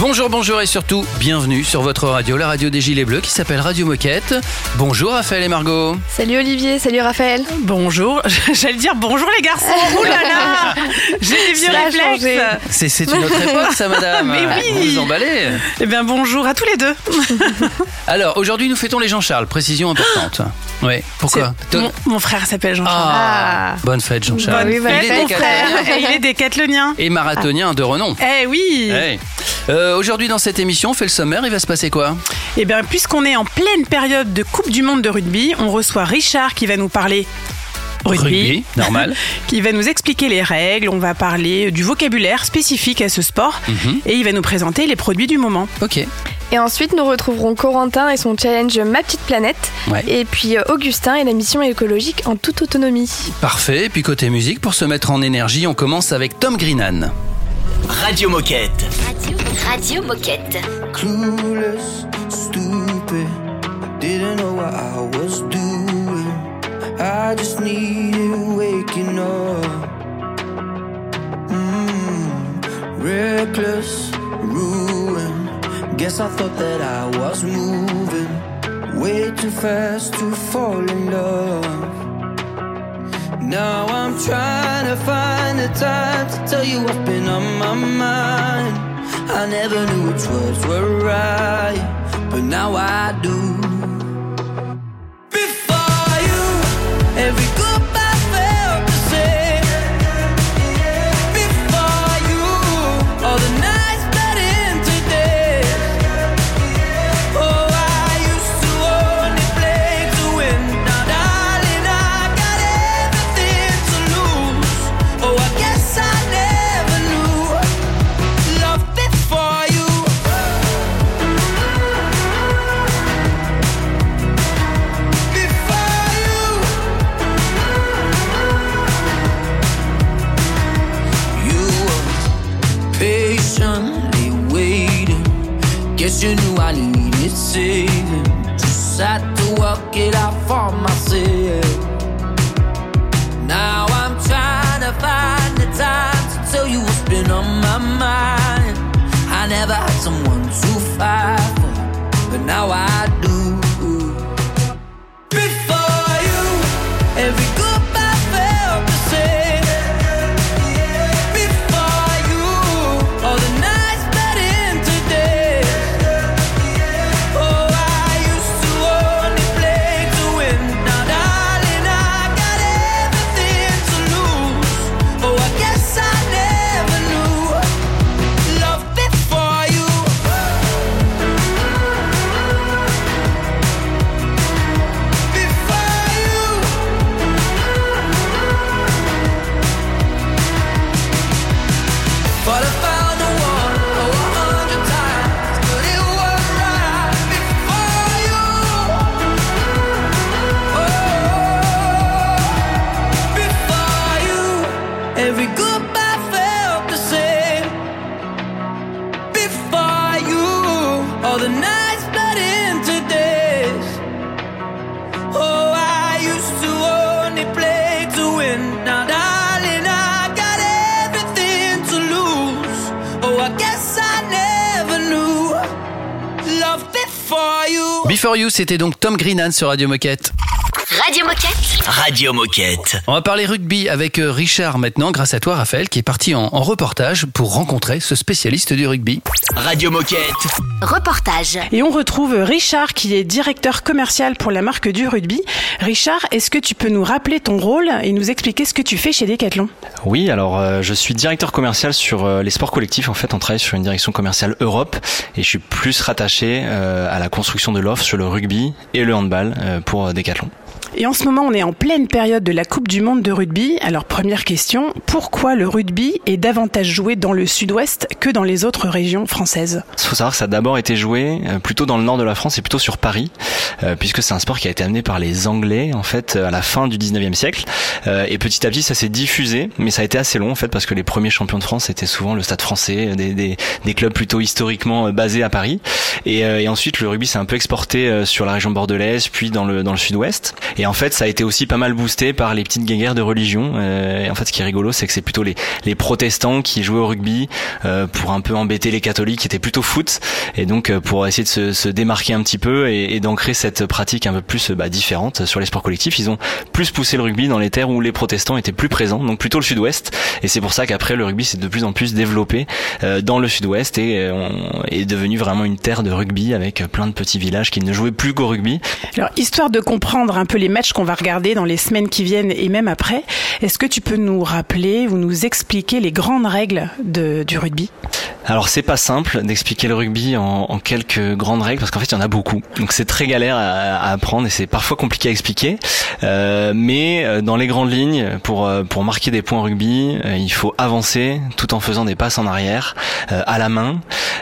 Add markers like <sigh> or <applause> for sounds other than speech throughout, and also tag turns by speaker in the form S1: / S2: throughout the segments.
S1: Bonjour, bonjour et surtout, bienvenue sur votre radio, la radio des Gilets Bleus qui s'appelle Radio Moquette. Bonjour Raphaël et Margot.
S2: Salut Olivier, salut Raphaël.
S3: Bonjour, <laughs> j'allais dire bonjour les garçons. Ouh là là, j'ai des vieux réflexes.
S1: C'est, c'est une autre époque ça madame. <laughs>
S3: Mais oui.
S1: Vous vous emballez.
S3: Eh bien bonjour à tous les deux. <laughs>
S1: Alors aujourd'hui nous fêtons les Jean-Charles, précision importante. Oui, pourquoi
S3: mon, mon frère s'appelle Jean-Charles.
S1: Ah, bonne fête Jean-Charles.
S2: Bonne fête,
S1: Il est
S3: mon frère. Et il est décathlonien.
S1: et marathonien de renom.
S3: Eh oui.
S1: Ouais. Euh, aujourd'hui dans cette émission, on fait le sommaire, il va se passer quoi
S3: Eh bien puisqu'on est en pleine période de Coupe du Monde de rugby, on reçoit Richard qui va nous parler rugby.
S1: normal. <laughs>
S3: qui va nous expliquer les règles, on va parler du vocabulaire spécifique à ce sport
S1: Mhm.
S3: et il va nous présenter les produits du moment.
S1: Ok.
S2: Et ensuite, nous retrouverons Corentin et son challenge Ma petite planète.
S1: Ouais.
S2: Et puis euh, Augustin et la mission écologique en toute autonomie.
S1: Parfait. Puis côté musique, pour se mettre en énergie, on commence avec Tom Greenan.
S4: Radio Moquette.
S5: Radio, Radio Moquette.
S6: clueless, stupid. Didn't know what I was doing. I just needed waking up. Mm, reckless. Guess I thought that I was moving way too fast to fall in love. Now I'm trying to find the time to tell you what's been on my mind. I never knew which words were right, but now I do. Never had someone to fight for, but now I do.
S1: C'était donc Tom Greenan sur Radio Moquette.
S5: Radio Moquette.
S4: Radio Moquette.
S1: On va parler rugby avec euh, Richard maintenant, grâce à toi Raphaël, qui est parti en, en reportage pour rencontrer ce spécialiste du rugby.
S4: Radio Moquette.
S5: Reportage.
S3: Et on retrouve Richard qui est directeur commercial pour la marque du rugby. Richard, est-ce que tu peux nous rappeler ton rôle et nous expliquer ce que tu fais chez Decathlon?
S7: Oui, alors euh, je suis directeur commercial sur euh, les sports collectifs. En fait, on travaille sur une direction commerciale Europe et je suis plus rattaché euh, à la construction de l'offre sur le rugby et le handball euh, pour Decathlon.
S3: Et en ce moment, on est en pleine période de la Coupe du Monde de rugby. Alors première question, pourquoi le rugby est davantage joué dans le sud-ouest que dans les autres régions françaises?
S7: Il faut savoir que ça a d'abord été joué euh, plutôt dans le nord de la France et plutôt sur Paris, euh, puisque c'est un sport qui a été amené par les Anglais en fait à la fin du 19e siècle. Euh, et petit à petit, ça s'est diffusé, mais ça a été assez long en fait parce que les premiers champions de France étaient souvent le Stade Français, des, des, des clubs plutôt historiquement euh, basés à Paris. Et, euh, et ensuite, le rugby s'est un peu exporté euh, sur la région bordelaise, puis dans le dans le sud-ouest. Et en fait, ça a été aussi pas mal boosté par les petites guerres de religion. Euh, et en fait, ce qui est rigolo, c'est que c'est plutôt les les protestants qui jouaient au rugby euh, pour un peu embêter les catholiques qui étaient plutôt foot. Et donc euh, pour essayer de se, se démarquer un petit peu et, et d'ancrer cette pratique un peu plus bah, différente sur les sports collectifs, ils ont plus poussé le rugby dans les terres où les protestants étaient plus présents, donc plutôt le sud-ouest. Et c'est pour ça qu'après le rugby s'est de plus en plus développé euh, dans le sud-ouest et euh, on- est devenu vraiment une terre de rugby avec plein de petits villages qui ne jouaient plus qu'au rugby.
S3: Alors, histoire de comprendre un peu les matchs qu'on va regarder dans les semaines qui viennent et même après, est-ce que tu peux nous rappeler ou nous expliquer les grandes règles du rugby?
S7: Alors c'est pas simple d'expliquer le rugby en, en quelques grandes règles parce qu'en fait il y en a beaucoup. Donc c'est très galère à, à apprendre et c'est parfois compliqué à expliquer. Euh, mais euh, dans les grandes lignes, pour euh, pour marquer des points rugby, euh, il faut avancer tout en faisant des passes en arrière, euh, à la main,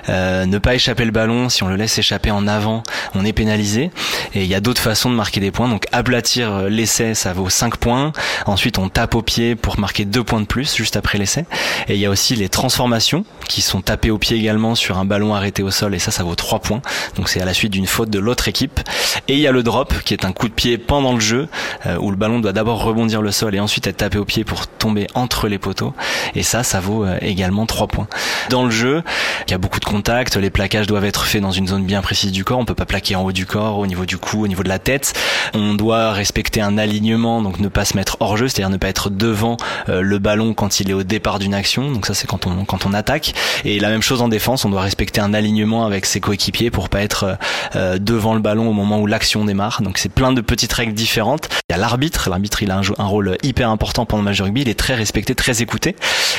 S7: ne pas échapper le ballon. Si on le laisse échapper en avant, on est pénalisé. Et il y a d'autres façons de marquer des points. Donc aplatir l'essai, ça vaut 5 points. Ensuite on tape au pied pour marquer 2 points de plus juste après l'essai. Et il y a aussi les transformations qui sont tapées au pied également sur un ballon arrêté au sol et ça, ça vaut 3 points. Donc c'est à la suite d'une faute de l'autre équipe. Et il y a le drop qui est un coup de pied pendant le jeu euh, où le ballon doit d'abord rebondir le sol et ensuite être tapé au pied pour tomber entre les poteaux. Et ça, ça vaut euh, également 3 points. Dans le jeu, il y a beaucoup de contacts. Les plaquages doivent être faits dans une zone bien précise du corps. On peut pas plaquer en haut du corps, au niveau du cou, au niveau de la tête. On doit respecter un alignement, donc ne pas se mettre hors jeu, c'est-à-dire ne pas être devant euh, le ballon quand il est au départ d'une action. Donc ça, c'est quand on quand on attaque. Et la même chose en défense, on doit respecter un alignement avec ses coéquipiers pour pas être euh, euh, devant le ballon au moment où l'action démarre. Donc c'est plein de petites règles différentes. Il y a l'arbitre. L'arbitre, il a un, rôle hyper important pendant le match de rugby. Il est très respecté, très écouté.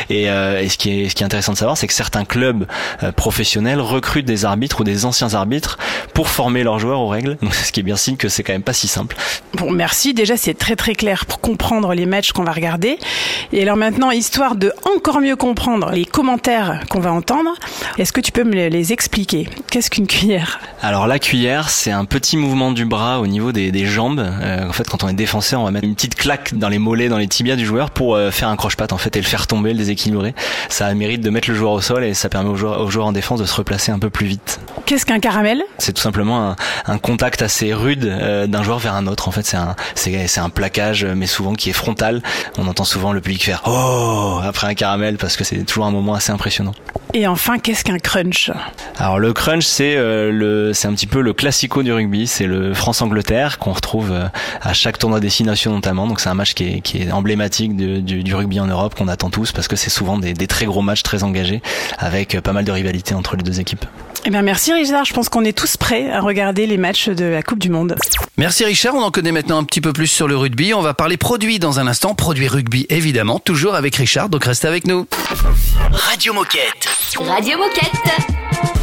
S7: Et, euh, et ce qui est ce qui est intéressant de savoir, c'est que certains clubs professionnels recrutent des arbitres ou des anciens arbitres pour former leurs joueurs aux règles. Donc c'est ce qui est bien signe que c'est quand même pas si simple.
S3: Bon, merci. Déjà, c'est très très clair pour comprendre les matchs qu'on va regarder. Et alors maintenant, histoire de encore mieux comprendre les commentaires qu'on va entendre, est-ce que tu peux me les expliquer? Qu'est-ce qu'une cuillère?
S7: Alors la cuillère, c'est un petit mouvement du bras au niveau des, des jambes. Euh, en fait, quand on est défenseur, on va mettre une petite claque dans les mollets, dans les tibias du joueur pour euh, faire un croche-patte en fait et le faire tomber, le déséquilibrer. Ça a le mérite de mettre le joueur au sol et ça permet au joueur, au joueur en défense de se replacer un peu plus vite.
S3: Qu'est-ce qu'un caramel?
S7: C'est tout simplement un, un contact assez rude euh, d'un joueur vers un autre. En fait, c'est un, c'est, c'est un plaquage, mais souvent qui est frontal. On entend souvent le public faire oh après un caramel parce que c'est toujours un moment assez impressionnant.
S3: Et enfin, qu'est-ce qu'un crunch?
S7: Alors le crunch, c'est euh, le, c'est un petit peu le classico du rugby. C'est le France-Angleterre qu'on retrouve euh, à chaque tournoi destination notamment. Donc c'est un match qui est, qui est emblématique de- du, du rugby en Europe qu'on attend tous parce que c'est souvent des, des très gros matchs très engagés avec euh, pas mal de rivalité entre les deux équipes.
S3: Eh bien, merci Richard. Je pense qu'on est tous prêts à regarder les matchs de la Coupe du Monde.
S1: Merci Richard, on en connaît maintenant un petit peu plus sur le rugby. On va parler produits dans un instant, produits rugby évidemment, toujours avec Richard, donc restez avec nous.
S4: Radio Moquette.
S5: Radio Moquette.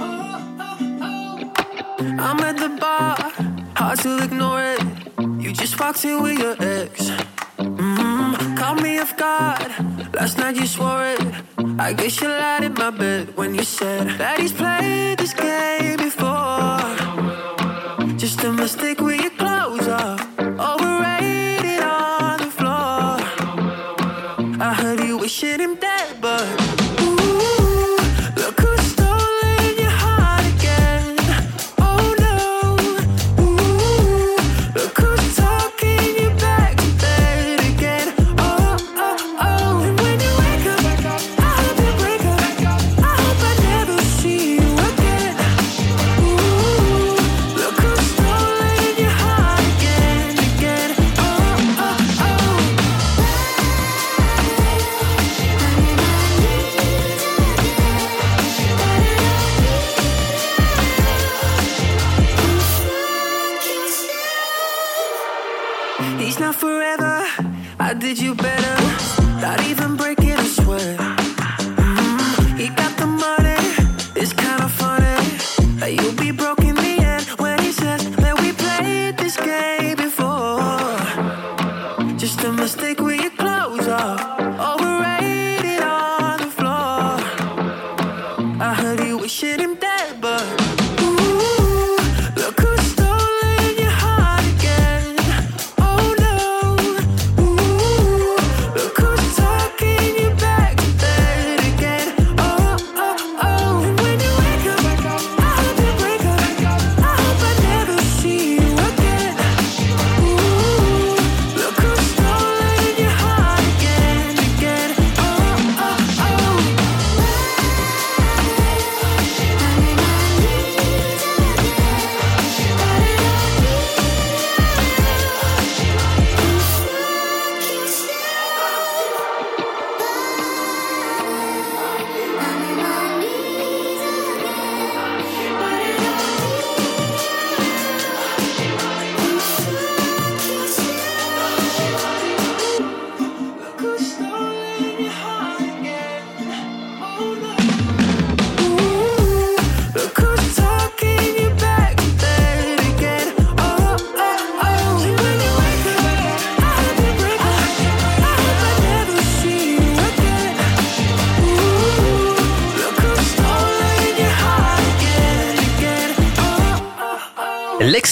S8: Oh, oh. I'm at the bar, hard to ignore it. You just walked in with your ex. Mm, caught me off guard. Last night you swore it. I guess you lied in my bed when you said that he's played this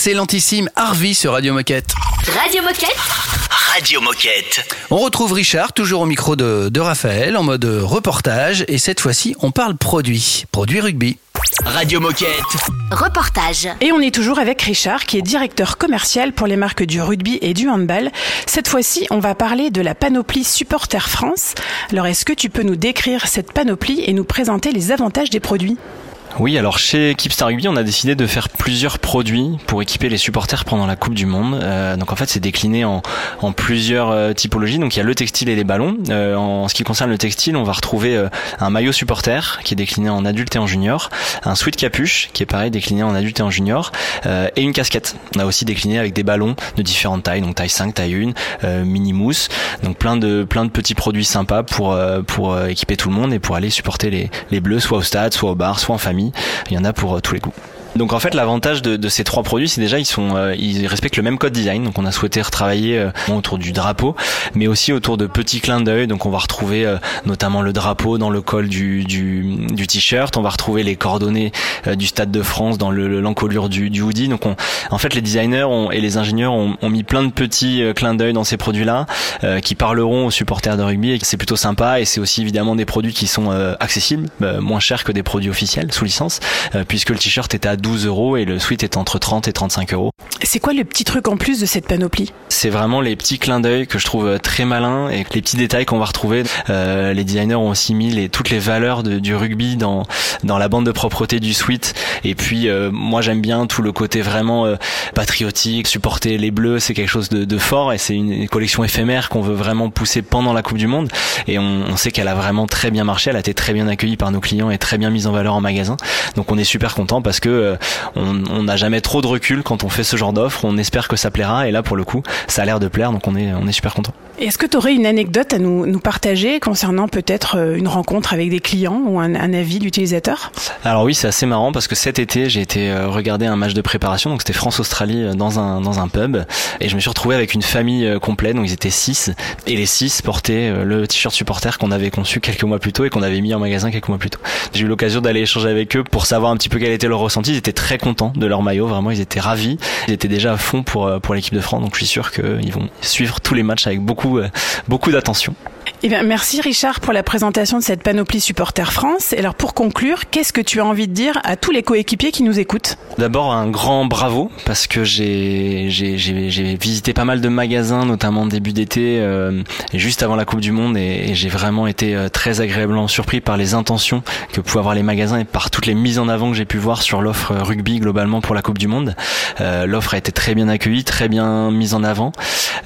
S1: L'excellentissime Harvey sur Radio Moquette.
S9: Radio Moquette.
S4: Radio Moquette.
S1: On retrouve Richard, toujours au micro de, de Raphaël, en mode reportage. Et cette fois-ci, on parle produit. Produit rugby.
S4: Radio Moquette.
S9: Reportage.
S3: Et on est toujours avec Richard, qui est directeur commercial pour les marques du rugby et du handball. Cette fois-ci, on va parler de la panoplie Supporter France. Alors, est-ce que tu peux nous décrire cette panoplie et nous présenter les avantages des produits?
S7: Oui, alors chez Keepstar Rugby, on a décidé de faire plusieurs produits pour équiper les supporters pendant la Coupe du Monde. Euh, donc en fait, c'est décliné en, plusieurs euh, typologies. Donc il y a le textile et les ballons. Euh, en ce qui concerne le textile, on va retrouver euh, un maillot supporter qui est décliné en adulte et en junior, un sweat capuche qui est pareil décliné en adulte et en junior, et une casquette. On a aussi décliné avec des ballons de différentes tailles, donc taille 5, taille 1, euh, mini mousse. Donc plein de petits produits sympas pour équiper tout le monde et pour aller supporter les les bleus, soit au stade, soit au bar, soit en famille. Il y en a pour euh, tous les goûts. Donc en fait l'avantage de, de ces trois produits c'est déjà ils sont euh, ils respectent le même code design. Donc on a souhaité retravailler euh, autour du drapeau mais aussi autour de petits clins d'œil. Donc on va retrouver euh, notamment le drapeau dans le col du du, du t-shirt. On va retrouver les coordonnées euh, du Stade de France dans le le- l'encolure du, du hoodie. Donc on, en fait les designers ont- et les ingénieurs ont, ont mis plein de petits euh, clins d'œil dans ces produits là euh, qui parleront aux supporters de rugby et c'est plutôt sympa. Et c'est aussi évidemment des produits qui sont accessibles, moins chers que des produits officiels sous licence, puisque le t-shirt était à 12 euros et le sweat est entre 30 et 35 euros.
S3: C'est quoi le petit truc en plus de cette panoplie?
S7: C'est vraiment les petits clins d'œil que je trouve euh, très malins et les petits détails qu'on va retrouver. Euh, les designers ont aussi mis les, toutes les valeurs de- du rugby dans dans la bande de propreté du sweat. Et puis euh, moi j'aime bien tout le côté vraiment euh, patriotique, supporter les bleus, c'est quelque chose de, de fort et c'est une, une collection éphémère qu'on veut vraiment pousser pendant la Coupe du Monde. Et on, on sait qu'elle a vraiment très bien marché, elle a été très bien accueillie par nos clients et très bien mise en valeur en magasin. Donc on est super content parce que euh, on n'a jamais trop de recul quand on fait ce genre d'offre. On espère que ça plaira et là pour le coup ça a l'air de plaire donc on est on est super content.
S3: Est-ce que tu aurais une anecdote à nous, nous partager concernant peut-être euh, une rencontre avec des clients ou un, un avis d'utilisateur
S7: Alors oui, c'est assez marrant parce que cet été, j'ai été euh, regarder un match de préparation, donc c'était France-Australie euh, dans un dans un pub, et je me suis retrouvé avec une famille complète, donc ils étaient six, et les six portaient le t-shirt supporter qu'on avait conçu quelques mois plus tôt et qu'on avait mis en magasin quelques mois plus tôt. J'ai eu l'occasion d'aller échanger avec eux pour savoir un petit peu quel était leur ressenti. Ils étaient très contents de leur maillot, vraiment, ils étaient ravis. Ils étaient déjà à fond pour euh, l'équipe de France, donc je suis sûr qu'ils vont suivre tous les matchs avec beaucoup euh, beaucoup d'attention.
S3: Eh bien, merci Richard pour la présentation de cette panoplie Supporter France. Et alors pour conclure, qu'est-ce que tu as envie de dire à tous les coéquipiers qui nous écoutent?
S7: D'abord un grand bravo parce que j'ai visité pas mal de magasins notamment début d'été euh, juste avant la Coupe du Monde et, et j'ai vraiment été euh, très agréablement surpris par les intentions que pouvaient avoir les magasins et par toutes les mises en avant que j'ai pu voir sur l'offre rugby globalement pour la Coupe du Monde. Euh, l'offre a été très bien accueillie, très bien mise en avant.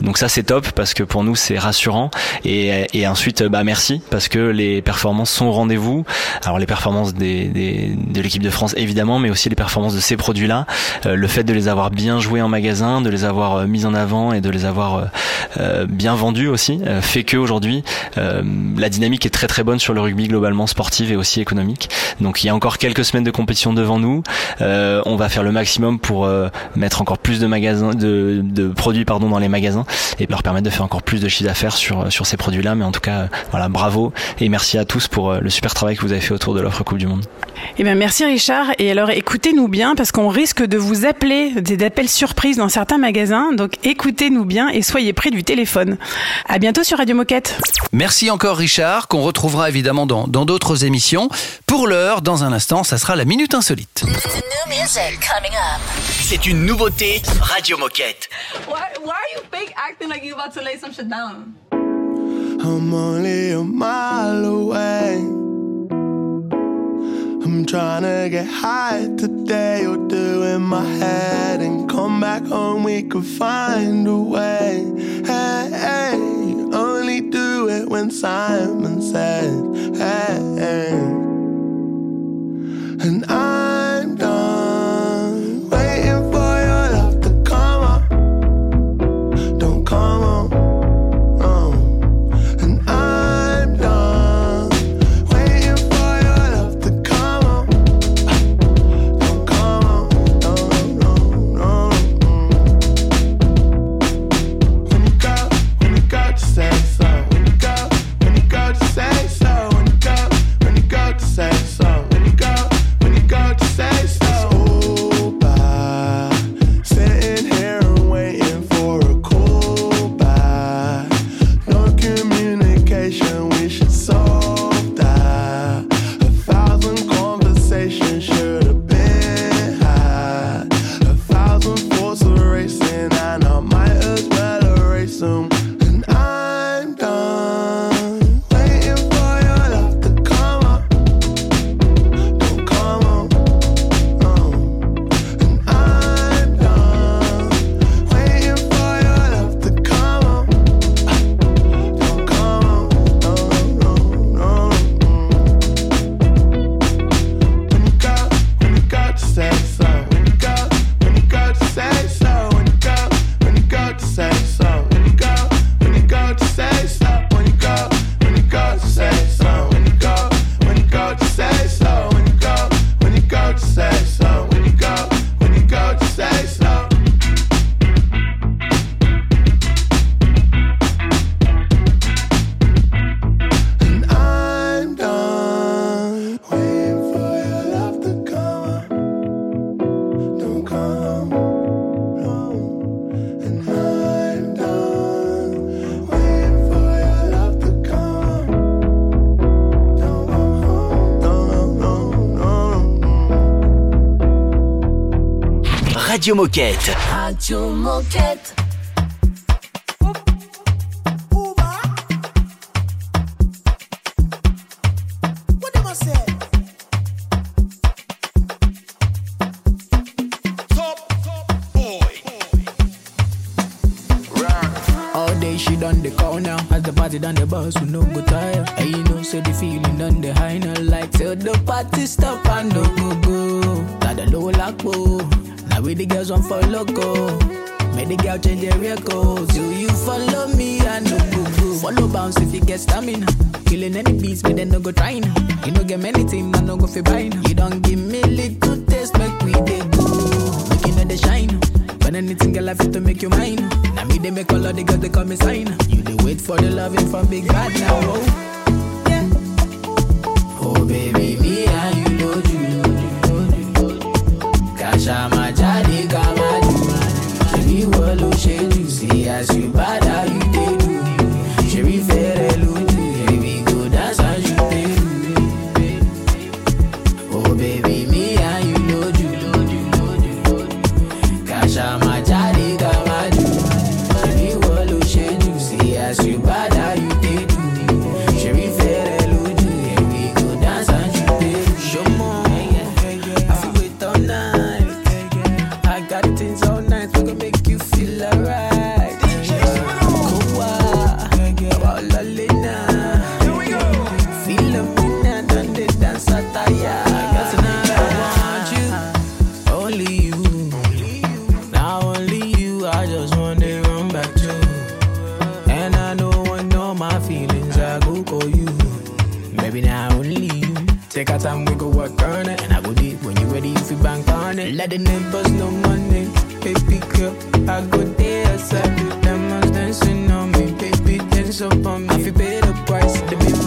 S7: Donc ça c'est top parce que pour nous c'est rassurant et, et ensuite bah merci parce que les performances sont au rendez-vous. Alors les performances des, des de l'équipe de France évidemment mais aussi les performances de ces produits-là, Euh, le fait de les avoir bien joués en magasin, de les avoir euh, mis en avant et de les avoir euh, euh, bien vendus aussi euh, fait que aujourd'hui euh, la dynamique est très très bonne sur le rugby globalement sportive et aussi économique. Donc il y a encore quelques semaines de compétition devant nous. Euh, on va faire le maximum pour euh, mettre encore plus de magasins, de, de produits pardon dans les magasins et leur permettre de faire encore plus de chiffre d'affaires sur sur ces produits-là. Mais en tout cas, euh, voilà, bravo et merci à tous pour euh, le super travail que vous avez fait autour de l'offre Coupe du Monde.
S3: Eh bien, merci Richard. Et alors, écoutez-nous bien parce qu'on risque de vous appeler des appels surprises dans certains magasins. Donc, écoutez-nous bien et soyez près du téléphone. À bientôt sur Radio Moquette.
S1: Merci encore Richard, qu'on retrouvera évidemment dans dans d'autres émissions. Pour l'heure, dans un instant, ça sera la Minute Insolite.
S4: C'est une nouveauté Radio Moquette.
S10: Why, why are you fake acting like you about to lay some shit down?
S11: I'm only a mile away. I'm trying to get high today or do in my head and come back home. We could find a way. Hey, hey, only do it when Simon says, hey. And I'm done waiting for your love to come up. Don't come on.
S4: Radio Moquette.
S12: Radio Moquette.
S13: All day she done the call now. As the party done the bus, we no go tire. And you know, say the feeling done the high now. Like till the party stop on for loco. Make the girl change their record. Do you follow me? I no go go. Follow bounce if you get stamina. Killing any beats, but then no go trying. You no get many team, I no go fi buying. You don't give me little taste, make we dey go. Make you know the shine. When anything girl I fit to make you mine. Now me they make all of the girls they call me sign. You they wait for the loving from big bad now. Oh, oh baby, me and you know you. Kasha ma jadi kama ju. Wolo sheju see as you bad how you dey feelings, I go call you. Maybe now only you. Take our time, we go work on it. And I go deep when you ready, if you bank on it. Let the neighbors know money. Baby girl, I go there, with them dancing on me. Baby, dance up on me. I feel pay the price. The baby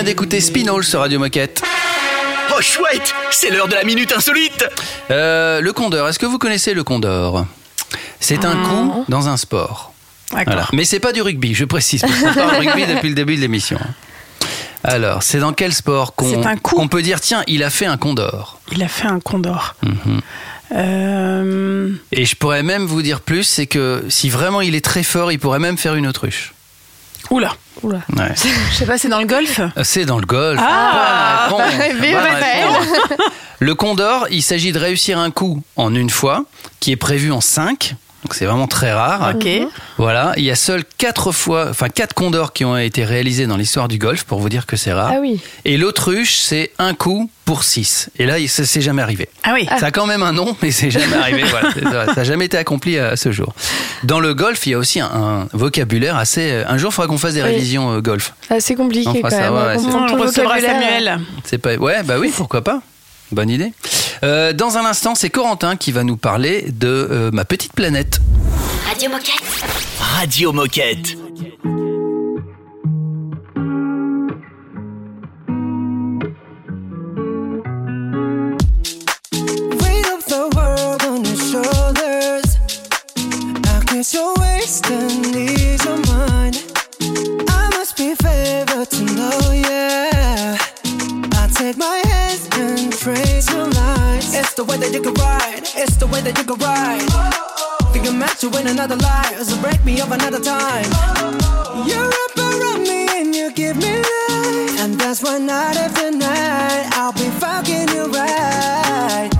S1: vient d'écouter Spinall sur Radio Moquette.
S4: Oh chouette, c'est l'heure de la minute insolite.
S1: Euh, le condor, est-ce que vous connaissez le condor? C'est un coup dans un sport. Voilà. Mais c'est pas du rugby, je précise, parce qu'on parle rugby depuis le début de l'émission. Alors, c'est dans quel sport qu'on
S3: C'est un coup.
S1: qu'on peut dire, tiens, il a fait un condor?
S3: Il a fait un condor.
S1: Mhm.
S3: Euh,
S1: Et je pourrais même vous dire plus, c'est que si vraiment il est très fort, il pourrait même faire une autruche.
S3: Oula.
S2: Oula.
S1: Ouais. <laughs>
S3: Je sais pas, c'est dans le golf
S1: C'est dans le golf.
S3: Ah
S1: Bonne <laughs> réponse. Le condor, il s'agit de réussir un coup en une fois, qui est prévu en cinq. Donc c'est vraiment très rare.
S3: Ok.
S1: Voilà, il y a seuls quatre fois, enfin quatre condors qui ont été réalisés dans l'histoire du golf pour vous dire que c'est rare.
S2: Ah oui.
S1: Et l'autruche, c'est un coup pour six. Et là, ça s'est jamais arrivé.
S3: Ah oui.
S1: Ça a quand même un nom, mais c'est jamais <laughs> arrivé. Voilà, ça n'a jamais été accompli à ce jour. Dans le golf, il y a aussi un, un vocabulaire assez. Un jour, il faudra qu'on fasse des
S2: Oui.
S1: révisions euh, golf.
S2: Ah, c'est compliqué
S1: On
S2: quand
S1: ça,
S2: même.
S1: ouais,
S2: On
S3: On recevra. Samuel.
S1: C'est pas. Ouais, bah oui, pourquoi pas. Bonne idée. Euh, dans un instant, c'est Corentin qui va nous parler de euh, ma petite planète.
S5: Radio Moquette.
S4: Radio Moquette.
S14: It's the way that you can ride. Think I'm meant to win another life, so break me up another time. You're up around me and you give me life, and that's why night after night I'll be fucking you right.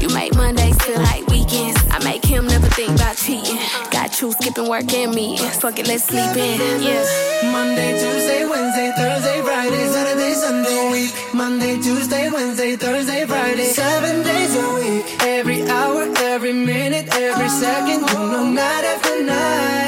S15: You make Mondays feel like weekends. I make him never think about cheating. Got you skipping work and me. Fuck it, let's sleep in. Yeah.
S16: Monday, Tuesday, Wednesday, Thursday, Friday, Saturday, Sunday, week. Monday, Tuesday, Wednesday, Thursday, Friday, seven days a week. Every hour, every minute, every second, you know, night after night.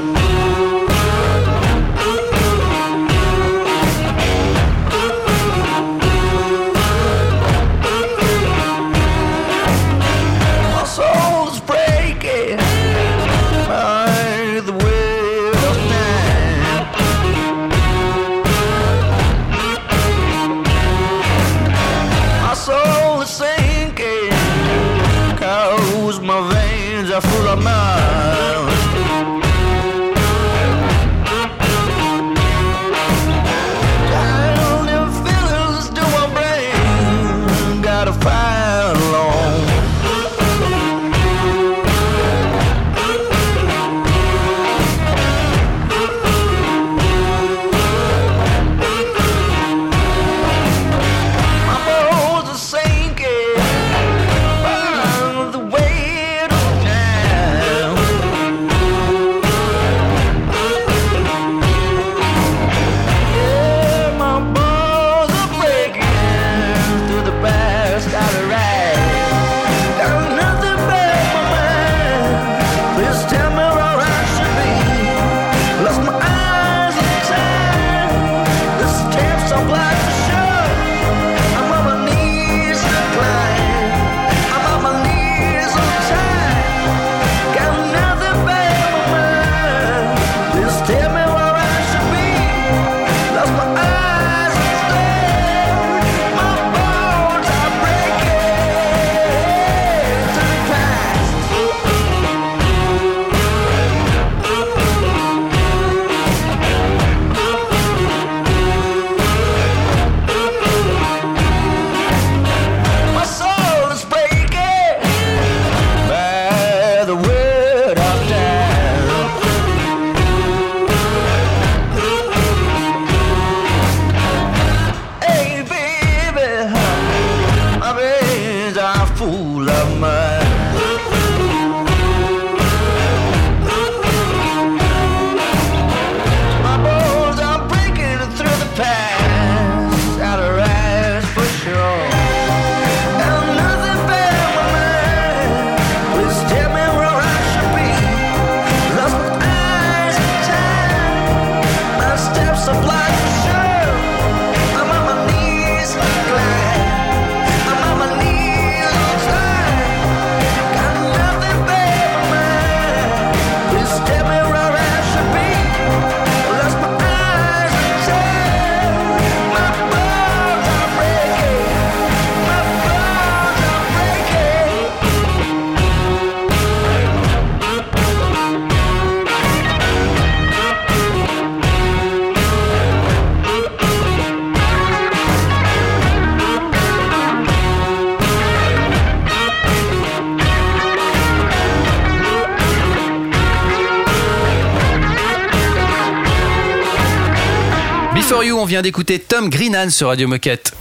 S1: Vient d'écouter Tom Greenan sur Radio Moquette.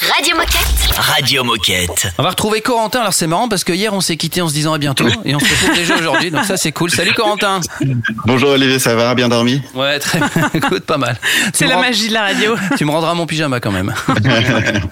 S5: Radio Moquette.
S4: Radio Moquette.
S1: On va retrouver Corentin, alors c'est marrant parce que hier on s'est quitté en se disant à bientôt et on se retrouve déjà aujourd'hui, donc ça c'est cool. Salut Corentin
S17: Bonjour Olivier, ça va Bien dormi
S1: Ouais, très bien, <laughs> écoute, pas mal.
S3: C'est
S1: Tu me
S3: la magie de la radio. <laughs>
S1: Tu me rendras mon pyjama quand même. <laughs>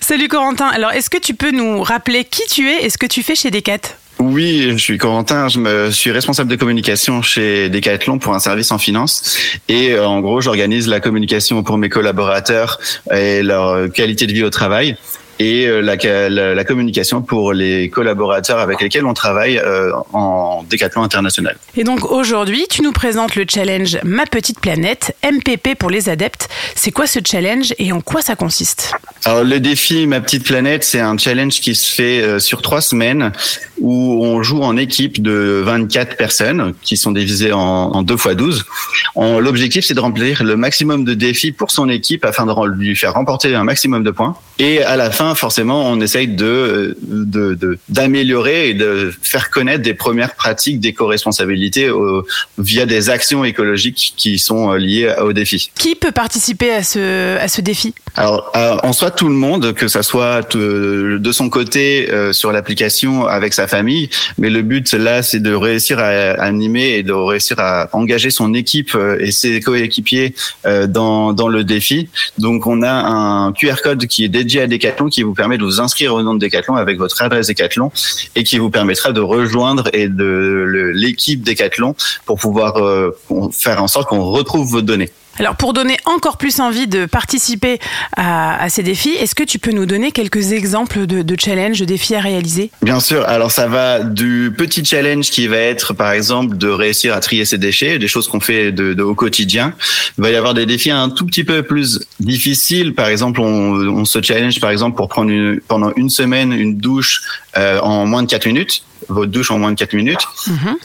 S3: Salut Corentin. Alors, est-ce que tu peux nous rappeler qui tu es et ce que tu fais chez Decat?
S17: Oui, je suis Corentin, je me suis responsable de communication chez Decathlon pour un service en finance. Et euh, en gros, j'organise la communication pour mes collaborateurs et leur qualité de vie au travail et euh, la, la, la communication pour les collaborateurs avec lesquels on travaille euh, en Decathlon international.
S3: Et donc aujourd'hui, tu nous présentes le challenge Ma Petite Planète, MPP pour les adeptes. C'est quoi ce challenge et en quoi ça consiste?
S17: Alors le défi Ma Petite Planète, c'est un challenge qui se fait euh, sur trois semaines où on joue en équipe de 24 personnes qui sont divisées en, en 2 fois 12. En- L'objectif, c'est de remplir le maximum de défis pour son équipe afin de lui faire remporter un maximum de points. Et à la fin, forcément, on essaye de de- de- d'améliorer et de faire connaître des premières pratiques d'éco-responsabilité au- via des actions écologiques qui sont euh, liées au défi.
S3: Qui peut participer à ce, à ce défi?
S17: Alors, euh, en soi, tout le monde, que ça soit euh, de son côté euh, sur l'application avec sa famille, mais le but là, c'est de réussir à, animer et de réussir à engager son équipe euh, et ses coéquipiers euh, dans dans le défi. Donc, on a un QR code qui est dédié à Decathlon qui vous permet de vous inscrire au nom de Decathlon avec votre adresse Decathlon et qui vous permettra de rejoindre et de l'équipe Decathlon pour pouvoir euh, faire en sorte qu'on retrouve vos données.
S3: Alors pour donner encore plus envie de participer à, à ces défis, est-ce que tu peux nous donner quelques exemples de, de challenges, de défis à réaliser?
S17: Bien sûr. Alors ça va du petit challenge qui va être par exemple de réussir à trier ses déchets, des choses qu'on fait de, de- au quotidien. Il va y avoir des défis un tout petit peu plus difficiles. Par exemple, on, on se challenge par exemple pour prendre une- pendant une semaine une douche euh, en moins de 4 minutes. Votre douche en moins de 4 minutes.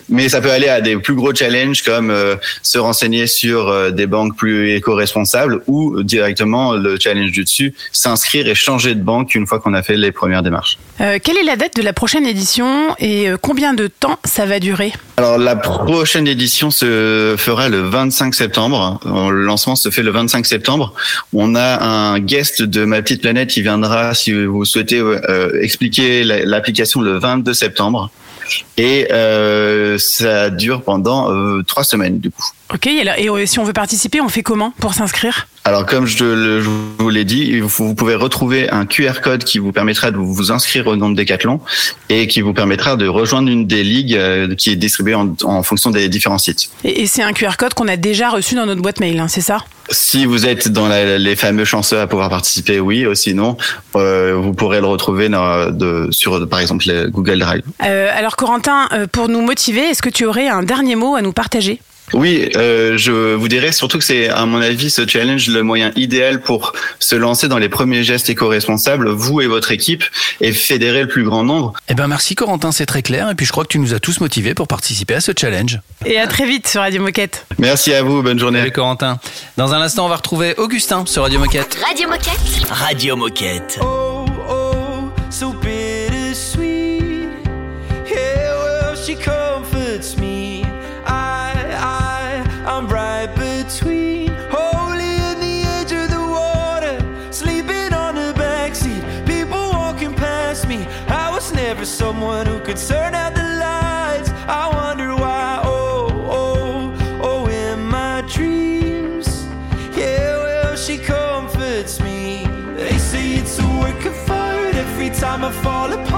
S17: Mais ça peut aller à des plus gros challenges comme euh, se renseigner sur euh, des banques plus éco-responsables ou directement le challenge du dessus, s'inscrire et changer de banque une fois qu'on a fait les premières démarches.
S3: Euh, Quelle est la date de la prochaine édition et combien de temps ça va durer?
S17: Alors la prochaine édition se fera le 25 septembre. Le lancement se fait le 25 septembre. On a un guest de ma petite planète qui viendra, si vous souhaitez, expliquer la- l'application le 22 septembre. Et euh, ça dure pendant euh, trois semaines du coup.
S3: Ok, et, euh, si on veut participer, on fait comment pour s'inscrire?
S17: Alors, comme je, le- je vous l'ai dit, vous pouvez retrouver un QR code qui vous permettra de vous inscrire au nom de Decathlon et qui vous permettra de rejoindre une des ligues euh, qui est distribuée en, en fonction des différents sites.
S3: Et, et c'est un QR code qu'on a déjà reçu dans notre boîte mail, hein, c'est ça?
S17: Si vous êtes dans la- les fameux chanceux à pouvoir participer, oui. Ou sinon, euh, vous pourrez le retrouver dans- de, sur, par exemple, le Google Drive.
S3: Euh, Alors Corentin, pour nous motiver, est-ce que tu aurais un dernier mot à nous partager?
S17: Oui, euh, je vous dirais surtout que c'est, à mon avis, ce challenge le moyen idéal pour se lancer dans les premiers gestes éco-responsables, vous et votre équipe, et fédérer le plus grand nombre.
S1: Eh ben merci Corentin, c'est très clair. Et puis je crois que tu nous as tous motivés pour participer à ce challenge.
S3: Et à très vite sur Radio Moquette.
S17: Merci à vous, bonne journée.
S1: Salut Corentin. Dans un instant, on va retrouver Augustin sur Radio Moquette.
S5: Radio Moquette.
S4: Radio Moquette.
S6: Oh, summer fall apart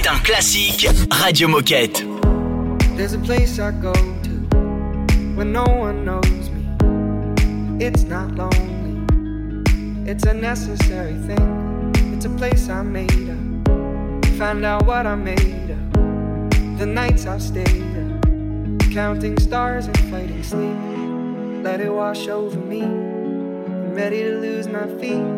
S4: C'est un classique Radio Moquette.
S14: There's a place I go to when no one knows me. It's not lonely, it's a necessary thing. It's a place I made up. Find out what I made up. The nights I've stayed up, counting stars and fighting sleep. Let it wash over me. I'm ready to lose my feet.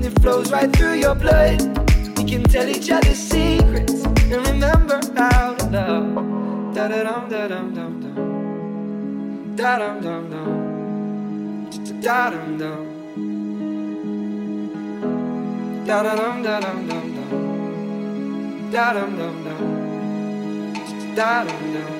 S14: and it flows right through your blood. We can tell each other secrets and remember how to love. Da da dum da dum dum dum. Da dum dum dum. Da dum dum. Da da dum da dum dum dum. Da dum dum dum. Da dum dum.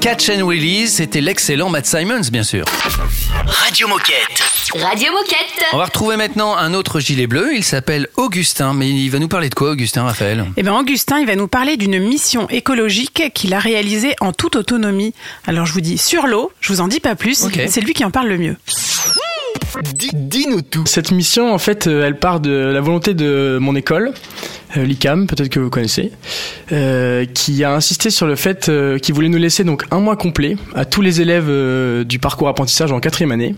S1: Catch and Release, c'était l'excellent Matt Simons, bien sûr.
S4: Radio Moquette.
S5: Radio Moquette.
S1: On va retrouver maintenant un autre gilet bleu. Il s'appelle Augustin. Mais il va nous parler de quoi, Augustin, Raphaël?
S3: Eh bien, Augustin, il va nous parler d'une mission écologique qu'il a réalisée en toute autonomie. Alors, je vous dis sur l'eau, je vous en dis pas plus. C'est lui qui en parle le mieux.
S18: Dis-nous tout. Cette mission, en fait, euh, elle part de la volonté de mon école, l'ICAM, peut-être que vous connaissez, euh, qui a insisté sur le fait euh, qu'il voulait nous laisser donc un mois complet à tous les élèves euh, du parcours apprentissage en quatrième année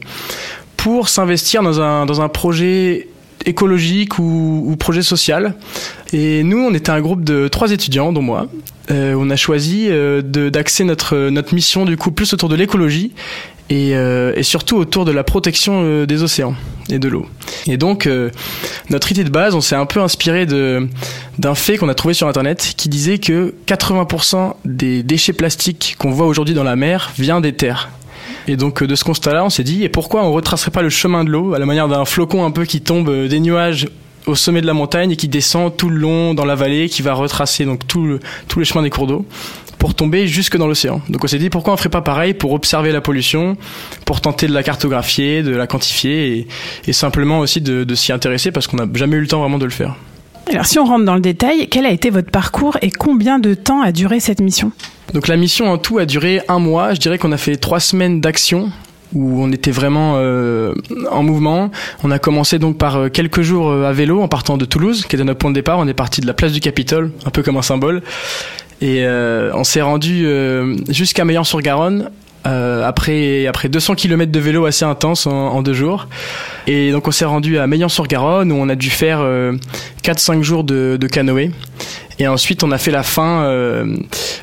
S18: pour s'investir dans un, dans un projet écologique ou, projet social. Et nous, on était un groupe de trois étudiants, dont moi. Euh, on a choisi euh, d'axer notre, notre mission du coup plus autour de l'écologie et, euh, et surtout autour de la protection euh, des océans et de l'eau. Et donc, euh, notre idée de base, on s'est un peu inspiré de d'un fait qu'on a trouvé sur Internet qui disait que 80% des déchets plastiques qu'on voit aujourd'hui dans la mer vient des terres. Et donc euh, de ce constat-là, on s'est dit, et pourquoi on retracerait pas le chemin de l'eau à la manière d'un flocon un peu qui tombe euh, des nuages au sommet de la montagne et qui descend tout le long dans la vallée, qui va retracer donc tout le, tout le chemin des cours d'eau pour tomber jusque dans l'océan. Donc on s'est dit pourquoi on ferait pas pareil pour observer la pollution, pour tenter de la cartographier, de la quantifier et, et simplement aussi de, de s'y intéresser parce qu'on n'a jamais eu le temps vraiment de le faire.
S3: Alors, si on rentre dans le détail, quel a été votre parcours et combien de temps a duré cette mission?
S18: Donc la mission en tout a duré un mois. Je dirais qu'on a fait trois semaines d'action où on était vraiment euh, en mouvement. On a commencé donc par euh, quelques jours euh, à vélo en partant de Toulouse, qui était notre point de départ. On est parti de la place du Capitole, un peu comme un symbole. Et euh, on s'est rendu euh, jusqu'à Meillan-sur-Garonne euh, après après 200 km de vélo assez intense en, deux jours. Et donc on s'est rendu à Meillan-sur-Garonne où on a dû faire euh, 4-5 jours de, canoë. Et ensuite on a fait la fin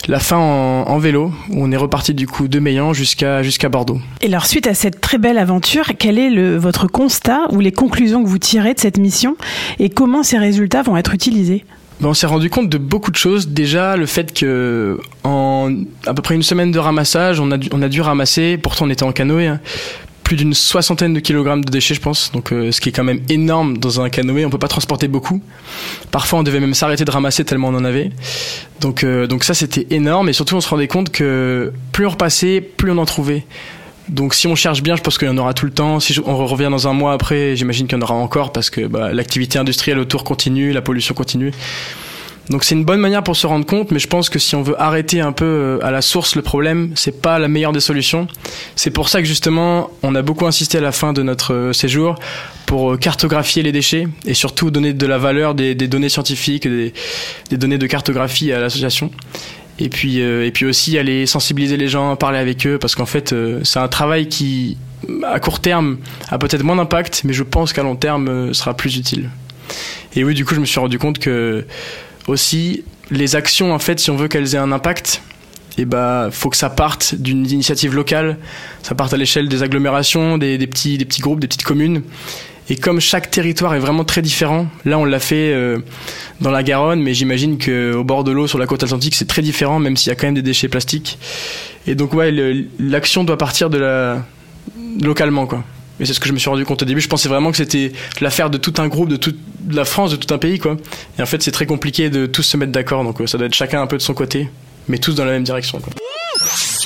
S18: la fin en, vélo où on est reparti du coup de Meillan jusqu'à jusqu'à Bordeaux.
S3: Et alors, suite à cette très belle aventure, quel est votre constat ou les conclusions que vous tirez de cette mission? Et comment ces résultats vont être utilisés?
S18: Ben, on s'est rendu compte de beaucoup de choses. Déjà, le fait que en à peu près une semaine de ramassage, on a dû, on a dû ramasser, pourtant on était en canoë, hein, plus d'une soixantaine de kilogrammes de déchets, je pense. Donc, euh, ce qui est quand même énorme dans un canoë. On peut pas transporter beaucoup. Parfois, on devait même s'arrêter de ramasser tellement on en avait. Donc, euh, donc ça, c'était énorme. Et surtout, on se rendait compte que plus on repassait, plus on en trouvait. Donc si on cherche bien, je pense qu'il y en aura tout le temps. Si on revient dans un mois après, j'imagine qu'il y en aura encore parce que bah, l'activité industrielle autour continue, la pollution continue. Donc c'est une bonne manière pour se rendre compte, mais je pense que si on veut arrêter un peu euh, à la source le problème, c'est pas la meilleure des solutions. C'est pour ça que justement, on a beaucoup insisté à la fin de notre euh, séjour pour euh, cartographier les déchets et surtout donner de la valeur des, données scientifiques, des données de cartographie à l'association. Et puis, euh, et puis aussi aller sensibiliser les gens, parler avec eux, parce qu'en fait, euh, c'est un travail qui, à court terme, a peut-être moins d'impact, mais je pense qu'à long terme, euh, sera plus utile. Et oui, du coup, je me suis rendu compte que aussi les actions, en fait, si on veut qu'elles aient un impact, et bah, faut que ça parte d'une initiative locale, ça parte à l'échelle des agglomérations, des, des petits, des petits groupes, des petites communes. Et comme chaque territoire est vraiment très différent, là on l'a fait euh, dans la Garonne, mais j'imagine qu'au bord de l'eau, sur la côte atlantique, c'est très différent, même s'il y a quand même des déchets plastiques. Et donc ouais, l'action doit partir de la localement quoi. Et c'est ce que je me suis rendu compte au début. Je pensais vraiment que c'était l'affaire de tout un groupe, de toute la France, de tout un pays quoi. Et en fait, c'est très compliqué de tous se mettre d'accord. Donc euh, ça doit être chacun un peu de son côté, mais tous dans la même direction. Quoi.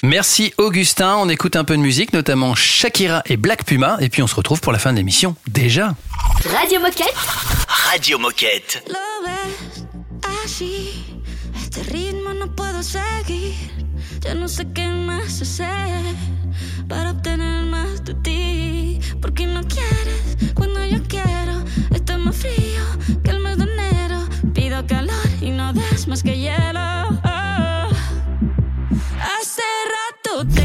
S1: Merci Augustin, on écoute un peu de musique, notamment Shakira et Black Puma, et puis on se retrouve pour la fin de l'émission. Déjà
S5: Radio Moquette.
S4: Radio Moquette.
S19: Lo ves así, este ritmo no puedo seguir. Ya no sé qué más hacer para obtener más de ti. Porque no quieres cuando yo quiero. Está más frío que el mes de enero. Pido calor y no das más que hielo. you?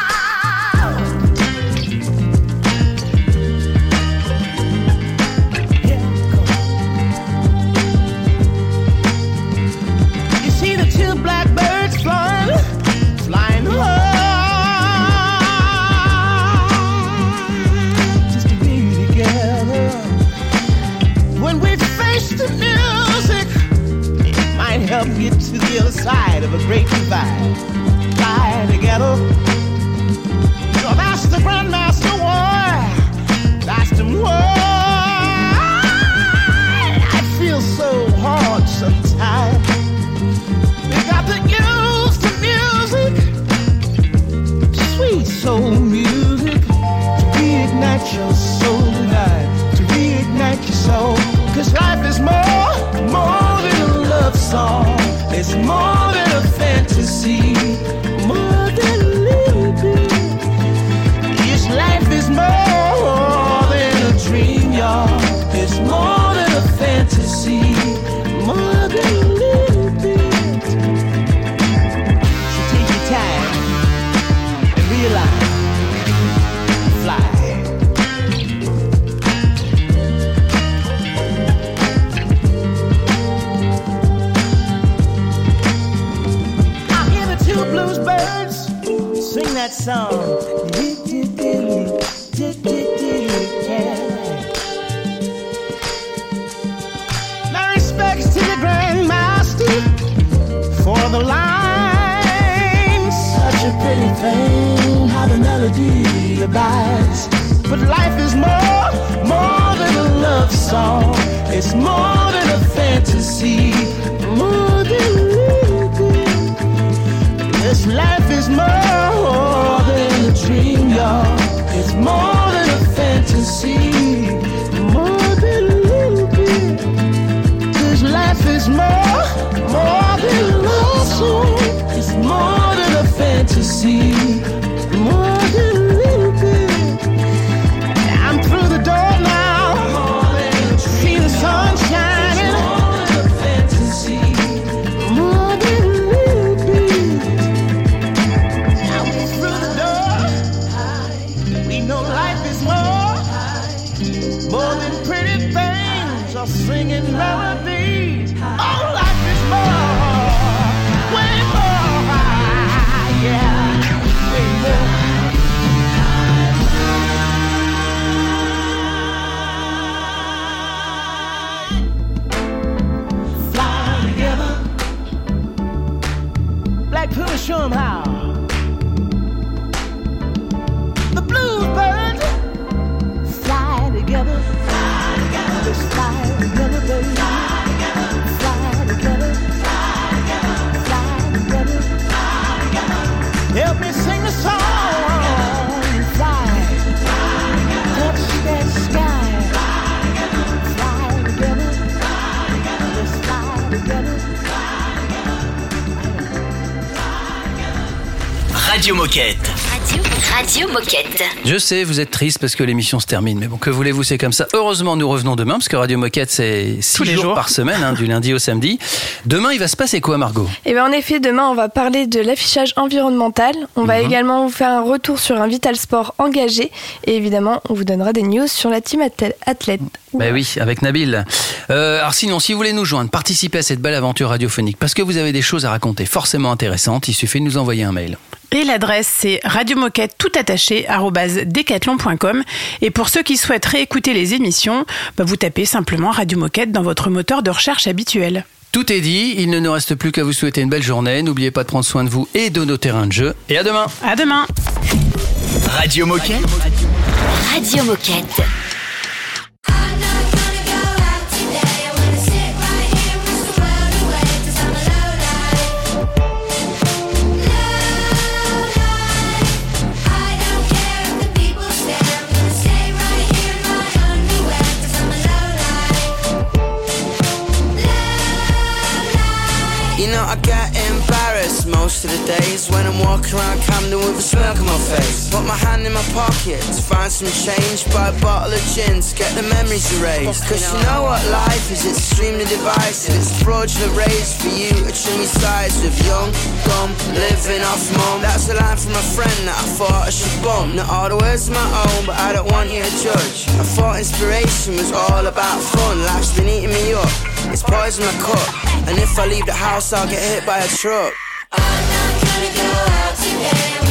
S6: the
S20: line. Such a pretty thing how the melody abides. But life is more, more than a love song. It's more than a fantasy, more than a. This life is more than a dream, y'all. It's more than a fantasy, more than a little bit. This life is more, more than a love song. It's more than a fantasy,
S4: Radio Moquette.
S5: Radio, Radio Moquette.
S1: Je sais, vous êtes triste parce que l'émission se termine, mais bon, que voulez-vous, c'est comme ça. Heureusement, nous revenons demain, parce que Radio Moquette, c'est six
S3: Tous les
S1: jours,
S3: jours.
S1: par semaine, hein, du lundi au samedi. Demain, il va se passer quoi, Margot?
S2: Et bien en effet, demain, on va parler de l'affichage environnemental. On va
S1: Mhm.
S2: également vous faire un retour sur un Vital Sport engagé. Et évidemment, on vous donnera des news sur la team athlète- athlète.
S1: Ben oui, avec Nabil. Euh, alors sinon, si vous voulez nous joindre, participer à cette belle aventure radiophonique, parce que vous avez des choses à raconter forcément intéressantes, il suffit de nous envoyer un mail.
S3: Et l'adresse, c'est radiomoquette tout attaché decathlon.com. Et pour ceux qui souhaitent réécouter les émissions, bah, vous tapez simplement Radio Moquette dans votre moteur de recherche habituel.
S1: Tout est dit, il ne nous reste plus qu'à vous souhaiter une belle journée. N'oubliez pas de prendre soin de vous et de nos terrains de jeu. Et à demain
S3: À demain
S4: Radio Moquette.
S5: Radio Moquette.
S21: Most of the days when I'm walking around Camden with a smirk on my face. Put my hand in my pocket to find some change, buy a bottle of gin to get the memories erased. Cause you know what life is, it's extremely divisive. It's fraudulent raised for you trim your sides with young, dumb, living off mum. That's a line from a friend that I thought I should bum. Not all the words are my own, but I don't want you to judge. I thought inspiration was all about fun. Life's been eating me up. It's poison my cup. And if I leave the house, I'll get hit by a truck. I'm not gonna go out today.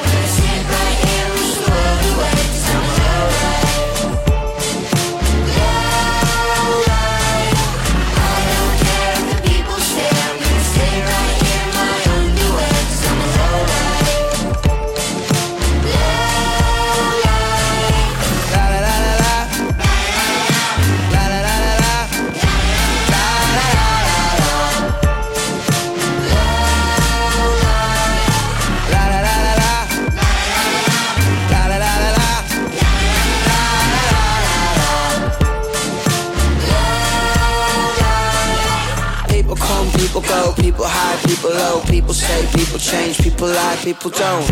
S21: People high, people say, people change, people lie, people don't.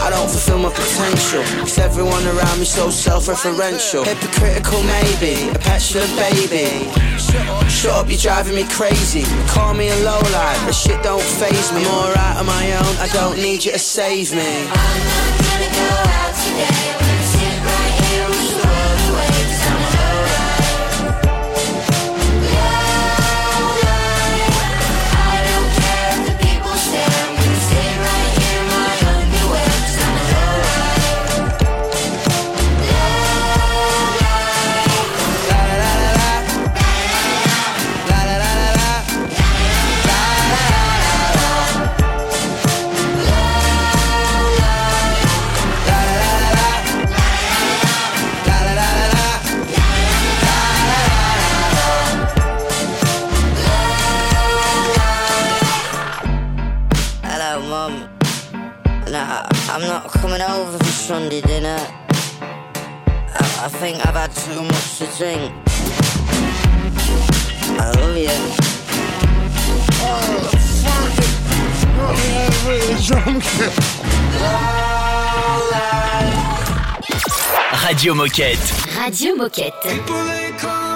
S21: I don't fulfill my potential, cause everyone around me so self-referential. Hypocritical maybe, a petulant baby. Shut up, you're driving me crazy. Call me a lowlife, but shit don't phase me. I'm alright on my own, I don't need you to save me. I'm not gonna go out today. Sunday dinner. I, I think I've had too much to drink. I love you.
S11: Oh, fuck it. I'm really drunk.
S4: Radio Moquette.
S8: Radio Moquette.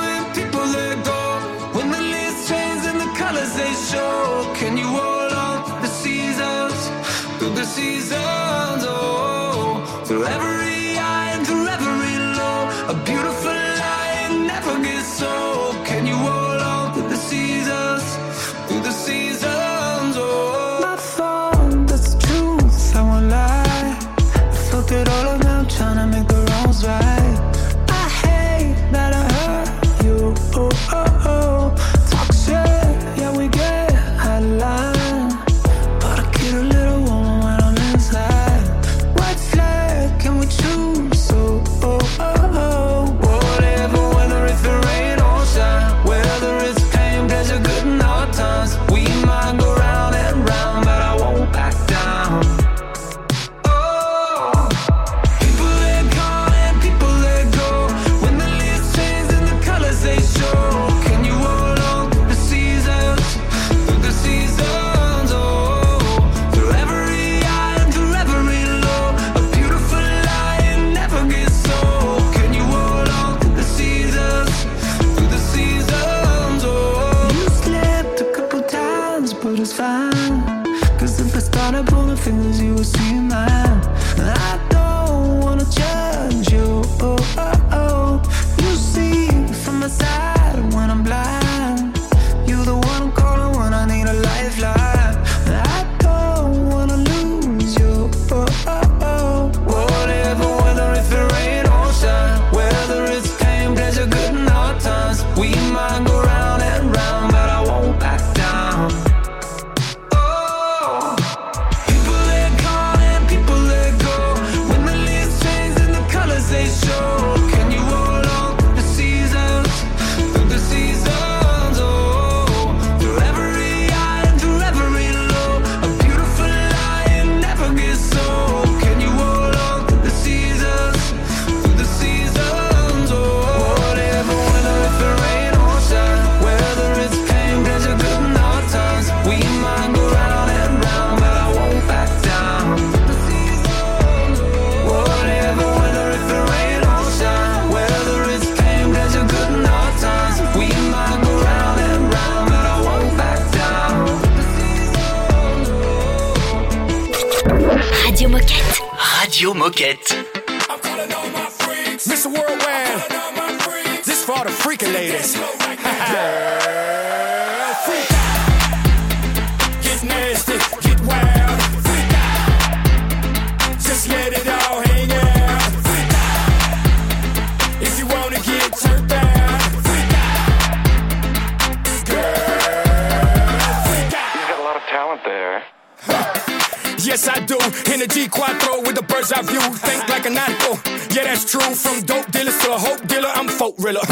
S22: Yes, I do. In the G4 with the bird's eye view. Think like a narco. Yeah, that's true. From dope dealers to a hope dealer, I'm folk rilla.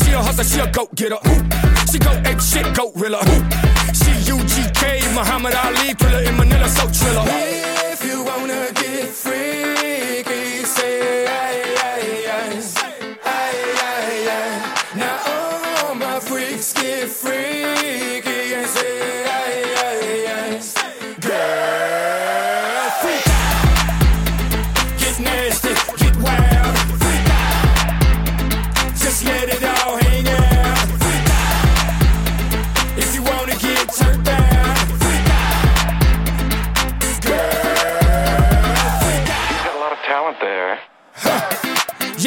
S22: She a hustler, she a goat getter. She go ape shit, goat rilla. She UGK, Muhammad Ali, thriller in Manila, so triller. If you wanna get freaky,